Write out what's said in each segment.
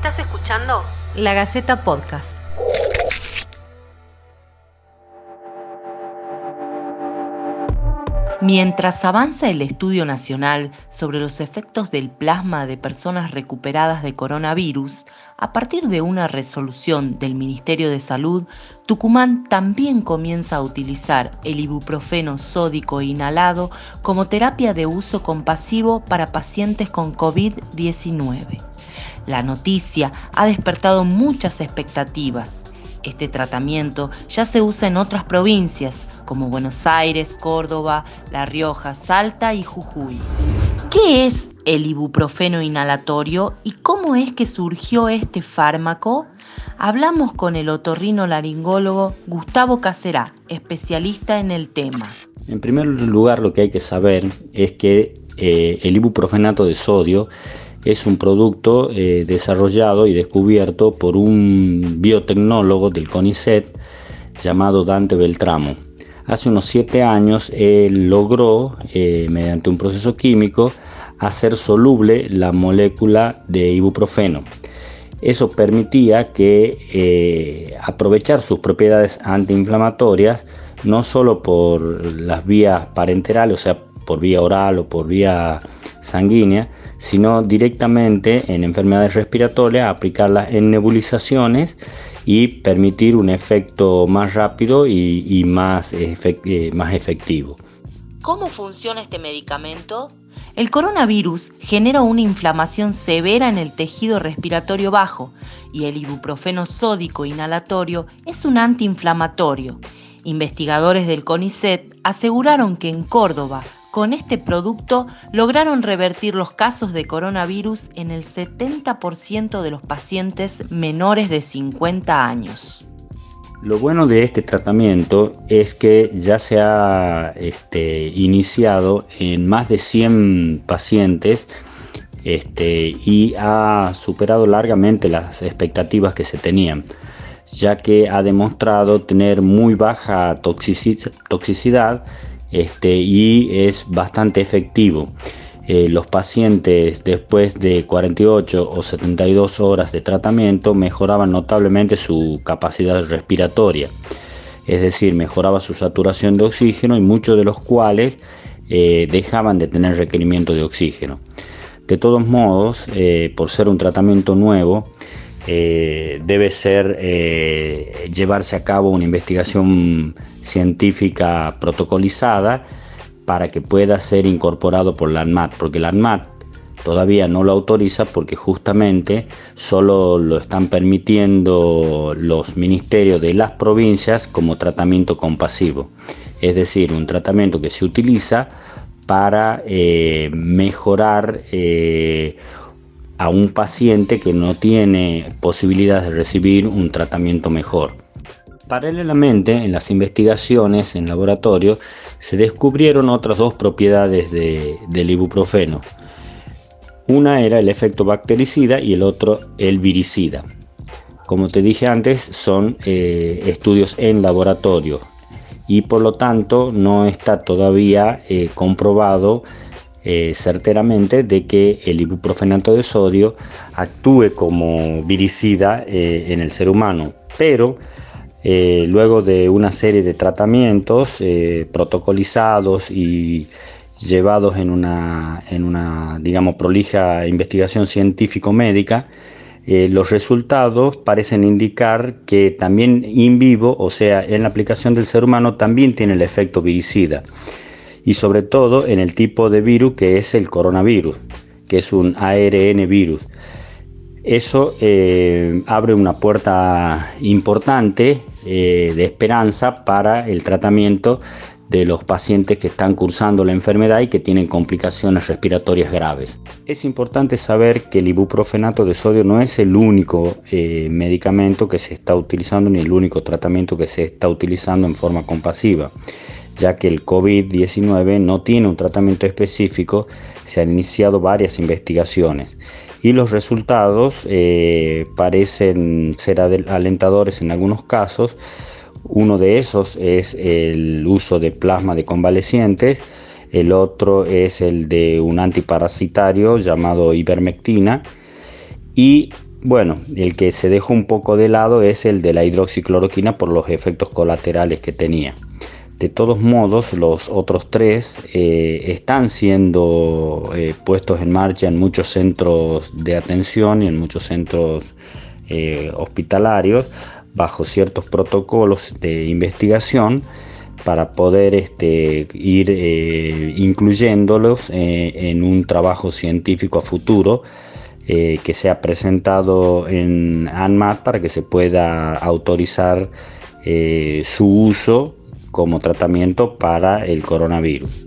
Estás escuchando La Gaceta Podcast. Mientras avanza el estudio nacional sobre los efectos del plasma de personas recuperadas de coronavirus, a partir de una resolución del Ministerio de Salud, Tucumán también comienza a utilizar el ibuprofeno sódico inhalado como terapia de uso compasivo para pacientes con COVID-19. La noticia ha despertado muchas expectativas. Este tratamiento ya se usa en otras provincias, como Buenos Aires, Córdoba, La Rioja, Salta y Jujuy. ¿Qué es el ibuprofeno inhalatorio y cómo es que surgió este fármaco? Hablamos con el otorrino laringólogo Gustavo Caserá, especialista en el tema. En primer lugar, lo que hay que saber es que eh, el ibuprofenato de sodio es un producto eh, desarrollado y descubierto por un biotecnólogo del CONICET llamado Dante Beltramo hace unos siete años él logró, eh, mediante un proceso químico, hacer soluble la molécula de ibuprofeno. Eso permitía que eh, aprovechar sus propiedades antiinflamatorias no solo por las vías parenterales, o sea, por vía oral o por vía sanguínea, sino directamente en enfermedades respiratorias, aplicarlas en nebulizaciones y permitir un efecto más rápido y, más, eh, más efectivo. ¿Cómo funciona este medicamento? El coronavirus genera una inflamación severa en el tejido respiratorio bajo y el ibuprofeno sódico inhalatorio es un antiinflamatorio. Investigadores del CONICET aseguraron que en Córdoba, con este producto lograron revertir los casos de coronavirus en el 70% de los pacientes menores de 50 años. Lo bueno de este tratamiento es que ya se ha este, iniciado en más de 100 pacientes este, y ha superado largamente las expectativas que se tenían, ya que ha demostrado tener muy baja toxicidad este, y es bastante efectivo. Eh, los pacientes después de 48 o 72 horas de tratamiento mejoraban notablemente su capacidad respiratoria, es decir, mejoraba su saturación de oxígeno y muchos de los cuales eh, dejaban de tener requerimiento de oxígeno. De todos modos, eh, por ser un tratamiento nuevo, eh, debe ser eh, llevarse a cabo una investigación científica protocolizada para que pueda ser incorporado por la ANMAT, porque la ANMAT todavía no lo autoriza porque justamente solo lo están permitiendo los ministerios de las provincias como tratamiento compasivo, es decir, un tratamiento que se utiliza para eh, mejorar a un paciente que no tiene posibilidad de recibir un tratamiento mejor. Paralelamente, en las investigaciones en laboratorio se descubrieron otras dos propiedades del ibuprofeno. Una era el efecto bactericida y el otro el viricida. Como te dije antes, son eh, estudios en laboratorio y por lo tanto no está todavía eh, comprobado eh, certeramente de que el ibuprofenato de sodio actúe como viricida eh, en el ser humano, pero eh, luego de una serie de tratamientos protocolizados y llevados en una, en una, digamos, prolija investigación científico-médica, los resultados parecen indicar que también in vivo, o sea, en la aplicación del ser humano, también tiene el efecto viricida y sobre todo en el tipo de virus que es el coronavirus, que es un ARN virus. Eso eh, abre una puerta importante eh, de esperanza para el tratamiento de los pacientes que están cursando la enfermedad y que tienen complicaciones respiratorias graves. Es importante saber que el ibuprofenato de sodio no es el único eh, medicamento que se está utilizando ni el único tratamiento que se está utilizando en forma compasiva ya que el COVID-19 no tiene un tratamiento específico, se han iniciado varias investigaciones y los resultados eh, parecen ser alentadores en algunos casos. Uno de esos es el uso de plasma de convalecientes, el otro es el de un antiparasitario llamado ivermectina y bueno, el que se dejó un poco de lado es el de la hidroxicloroquina por los efectos colaterales que tenía. De todos modos, los otros tres eh, están siendo eh, puestos en marcha en muchos centros de atención y en muchos centros eh, hospitalarios bajo ciertos protocolos de investigación para poder este, ir incluyéndolos en un trabajo científico a futuro que sea presentado en ANMAT para que se pueda autorizar su uso como tratamiento para el coronavirus.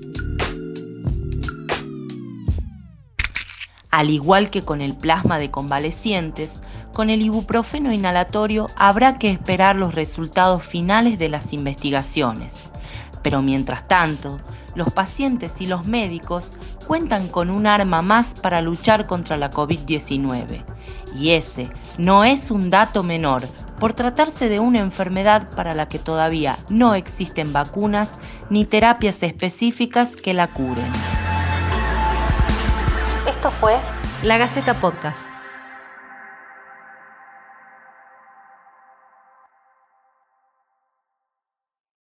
Al igual que con el plasma de convalecientes, con el ibuprofeno inhalatorio habrá que esperar los resultados finales de las investigaciones. Pero mientras tanto, los pacientes y los médicos cuentan con un arma más para luchar contra la COVID-19. Y ese no es un dato menor, por tratarse de una enfermedad para la que todavía no existen vacunas ni terapias específicas que la curen. Esto fue La Gaceta Podcast.